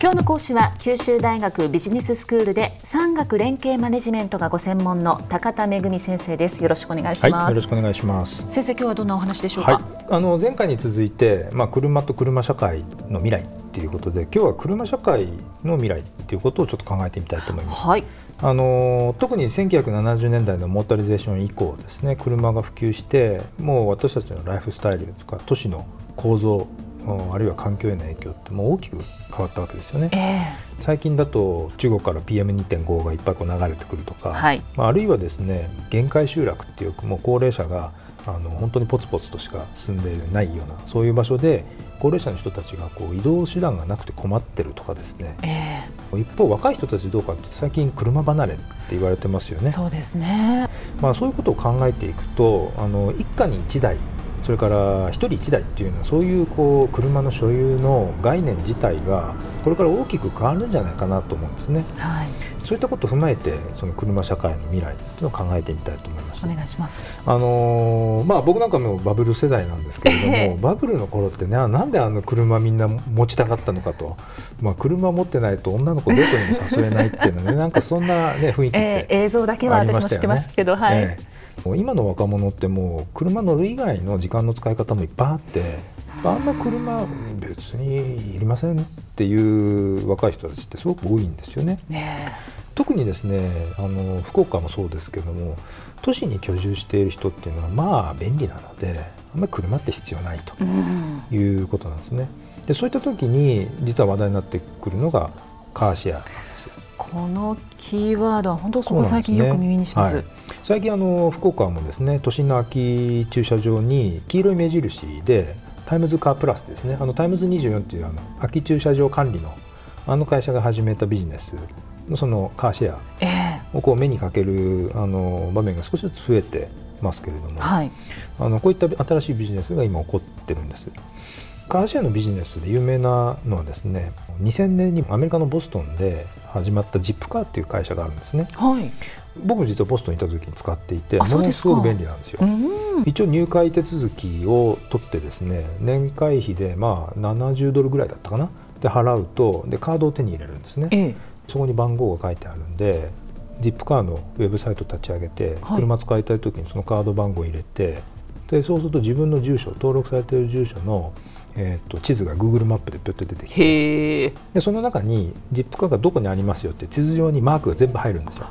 今日の講師は九州大学ビジネススクールで産学連携マネジメントがご専門の高田恵先生です。よろしくお願いします、はい、よろしくお願いします。先生今日はどんなお話でしょうか、はい、あの前回に続いてまあ車と車社会の未来っていうことで今日は車社会の未来っていうことをちょっと考えてみたいと思います、はい、あの特に1970年代のモータリゼーション以降ですね車が普及してもう私たちのライフスタイルとか都市の構造あるいは環境への影響ってもう大きく変わったわけですよね。えー、最近だと中国から PM2.5 がいっぱいこう流れてくるとか、はい、まあ、あるいはですね限界集落っていうもう高齢者があの本当にポツポツとしか住んでいないようなそういう場所で高齢者の人たちがこう移動手段がなくて困ってるとかですね、えー、一方若い人たちどうかって最近車離れって言われてますよね。そうですね、まあ、そういうことを考えていくとあの一家に一台それから1人1台っていうのはそういうこう車の所有の概念自体がこれから大きく変わるんじゃないかなと思うんですね。はい、そういったことを踏まえてその車社会の未来というのを考えてみたいと思います。お願いします。あのー、まあ僕なんかもバブル世代なんですけれども、えー、バブルの頃ってねなんであの車みんな持ちたかったのかと、まあ車持ってないと女の子どこにも誘えないっていうのねなんかそんなね雰囲気って、えー、映像だけは私も知ってますけど、はい。えー今の若者ってもう車乗る以外の時間の使い方もいっぱいあってあんな車別にいりませんっていう若い人たちってすごく多いんですよね。ね特にですねあの福岡もそうですけども都市に居住している人っていうのはまあ便利なのであんまり車って必要ないということなんですね。でそういった時に実は話題になってくるのがカーシェアなんですよ。このキーワードは本当ここ最近よく耳にします。最近あの福岡もですね都心の空き駐車場に黄色い目印で Times Car Plus ですね。あのタイムズ24っていうあの空き駐車場管理のあの会社が始めたビジネスのそのカーシェアをこう目にかけるあの場面が少しずつ増えてますけれども、はい、あのこういった新しいビジネスが今起こってるんです。カーシェアのビジネスで有名なのはですね2000年にアメリカのボストンで始まった Zipcar っていう会社があるんですね、はい、僕も実はボストンにいた時に使っていてものすごく便利なんですよ、一応入会手続きを取ってですね年会費でまあ70ドルぐらいだったかな？で払うとでカードを手に入れるんですね、ええ、そこに番号が書いてあるんでジップカーのウェブサイト立ち上げて、はい、車使いたい時にそのカード番号を入れてでそうすると自分の住所登録されている住所のえーと、地図が Google マップでぴょっと出てきてでその中にジップカーがどこにありますよって地図上にマークが全部入るんですよ。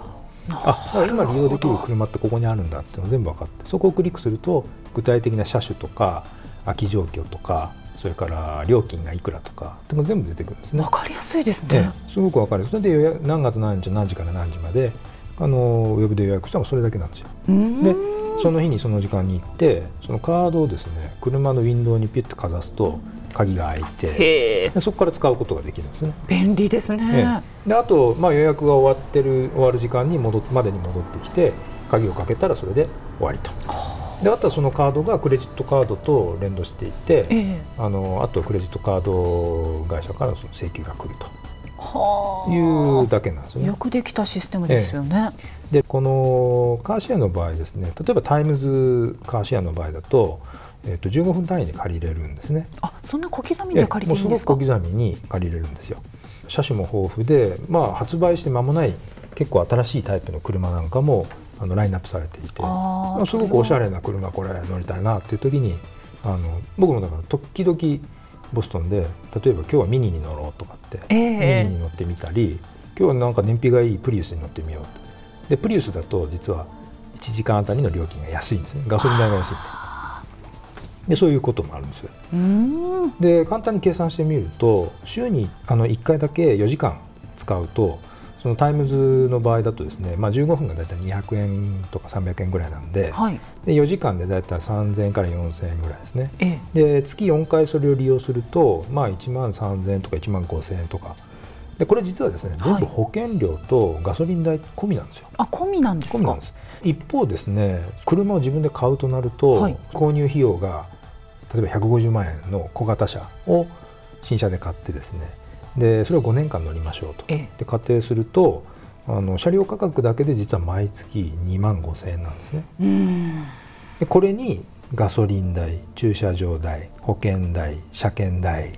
あ今利用できる車ってここにあるんだっていうのが全部分かってそこをクリックすると具体的な車種とか空き状況とかそれから料金がいくらとかって全部出てくるんですね。わかりやすいですね。すごくわかる。それで予約何月何日何時から何時まであのウェブで予約したらそれだけなんですよ。でその日にその時間に行ってそのカードをですね車のウィンドウにピュッとかざすと鍵が開いてでそこから使うことができるんですね便利ですねであと、まあ、予約が終わってる終わる時間に戻までに戻ってきて鍵をかけたらそれで終わりと。であとはそのカードがクレジットカードと連動していて、えー、あのあとはクレジットカード会社からその請求が来ると。いうだけなんですね。よくできたシステムですよね。ええ、でこのカーシェアの場合ですね例えばタイムズカーシェアの場合だと,、えー、と15分単位で借りれるんですね。あそんな小刻みで借りていいんですか？もうすごく小刻みに借りれるんですよ。車種も豊富で、まあ、発売して間もない結構新しいタイプの車なんかもあのラインナップされていてあすごくおしゃれな車これ乗りたいなっていう時にあの僕もだから時々ボストンで例えば今日はミニに乗ろうとかって、えー、ミニに乗ってみたり今日はなんか燃費がいいプリウスに乗ってみようでプリウスだと実は1時間あたりの料金が安いんですね。ガソリン代が安いでそういうこともあるんですで簡単に計算してみると週にあの1回だけ4時間使うとそのタイムズの場合だとですね、まあ、15分が大体200円とか300円ぐらいなんではい、で4時間で大体3000円から4000円ぐらいですね、ええ、で月4回それを利用すると、まあ、1万3000円とか1万5000円とか。でこれ実はですね全部保険料とガソリン代込みなんですよ。あ込みなんですか？一方ですね車を自分で買うとなると、はい、購入費用が例えば150万円の小型車を新車で買ってですね。でそれを5年間乗りましょうと。で仮定するとあの車両価格だけで実は毎月2万5千円なんですね。でこれにガソリン代駐車場代保険代車検代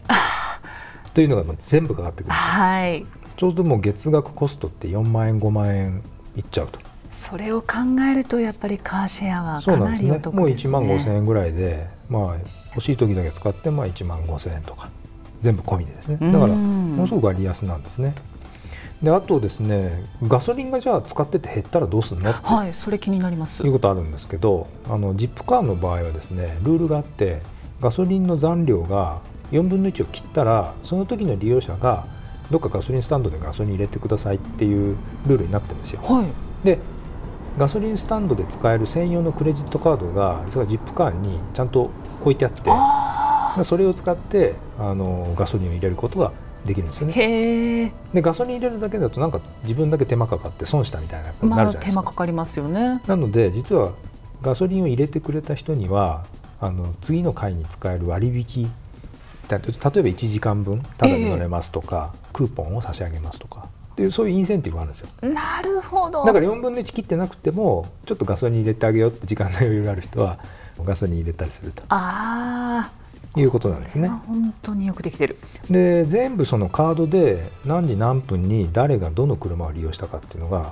というのが全部かかってくるはい。ちょうどもう月額コストって4万円5万円いっちゃうと。それを考えるとやっぱりカーシェアはそうなんですね。かなりお得もうですね1万5千円ぐらいでまあ欲しい時だけ使ってまあ1万5千円とか全部込みでですね。だからうんものすごく割安なんですね。であとですねガソリンがじゃあ使ってて減ったらどうするのはいそれ気になります。いうことあるんですけどあのジップカーの場合はですねルールがあってガソリンの残量が4分の1を切ったらその時の利用者がどっかガソリンスタンドでガソリン入れてくださいっていうルールになってるんですよ。はい。でガソリンスタンドで使える専用のクレジットカードが実はジップカーにちゃんと置いてあってあそれを使ってあのガソリンを入れることができるんですよーね。でガソリン入れるだけだとなんか自分だけ手間かかって損したみたいなことになまあるじゃないですか。手間かかりますよねなので実はガソリンを入れてくれた人にはあの次の回に使える割引だ例えば1時間分タダで乗れますとか、クーポンを差し上げますとかっていうそういうインセンティブがあるんですよ。なるほど。だから4分の1切ってなくてもちょっとガソリン入れてあげようって時間の余裕がある人はガソリン入れたりすると。あいうことなんですね。あ本当によくできてる。で全部そのカードで何時何分に誰がどの車を利用したかっていうのが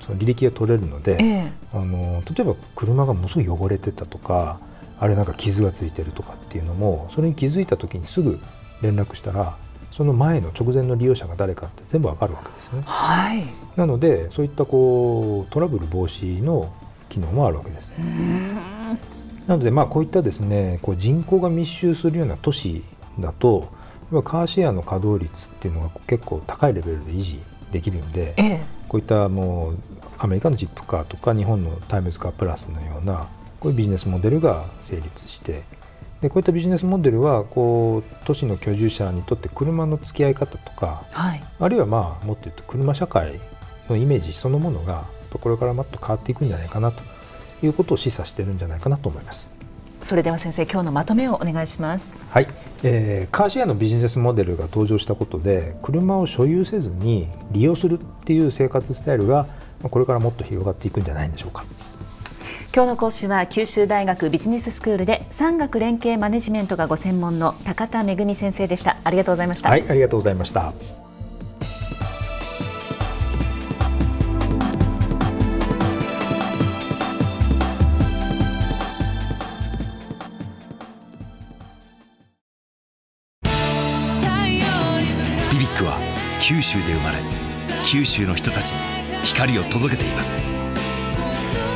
その履歴が取れるので、ええ。あの例えば車がものすごい汚れてたとかあれなんか傷がついてるとかっていうのもそれに気づいた時にすぐ連絡したらその前の直前の利用者が誰かって全部わかるわけですよね。はい。なのでそういったこうトラブル防止の機能もあるわけです。うん。なのでまあこういったですねこう人口が密集するような都市だとカーシェアの稼働率っていうのが結構高いレベルで維持できるんでええ。こういったもうアメリカのジップカーとか日本のタイムズカープラスのようなこういうビジネスモデルが成立してでこういったビジネスモデルはこう都市の居住者にとって車の付き合い方とかはいあるいはまあもっと言うと車社会のイメージそのものがこれからもっと変わっていくんじゃないかなということを示唆してるんじゃないかなと思います。それでは先生今日のまとめをお願いしますはい、えーカーシェアのビジネスモデルが登場したことで車を所有せずに利用するっていう生活スタイルがまあこれからもっと広がっていくんじゃないんでしょうか。今日の講師は九州大学ビジネススクールで産学連携マネジメントがご専門の高田恵先生でした。ありがとうございました、はい、ありがとうございました。BBIQ は九州で生まれ九州の人たちに光を届けています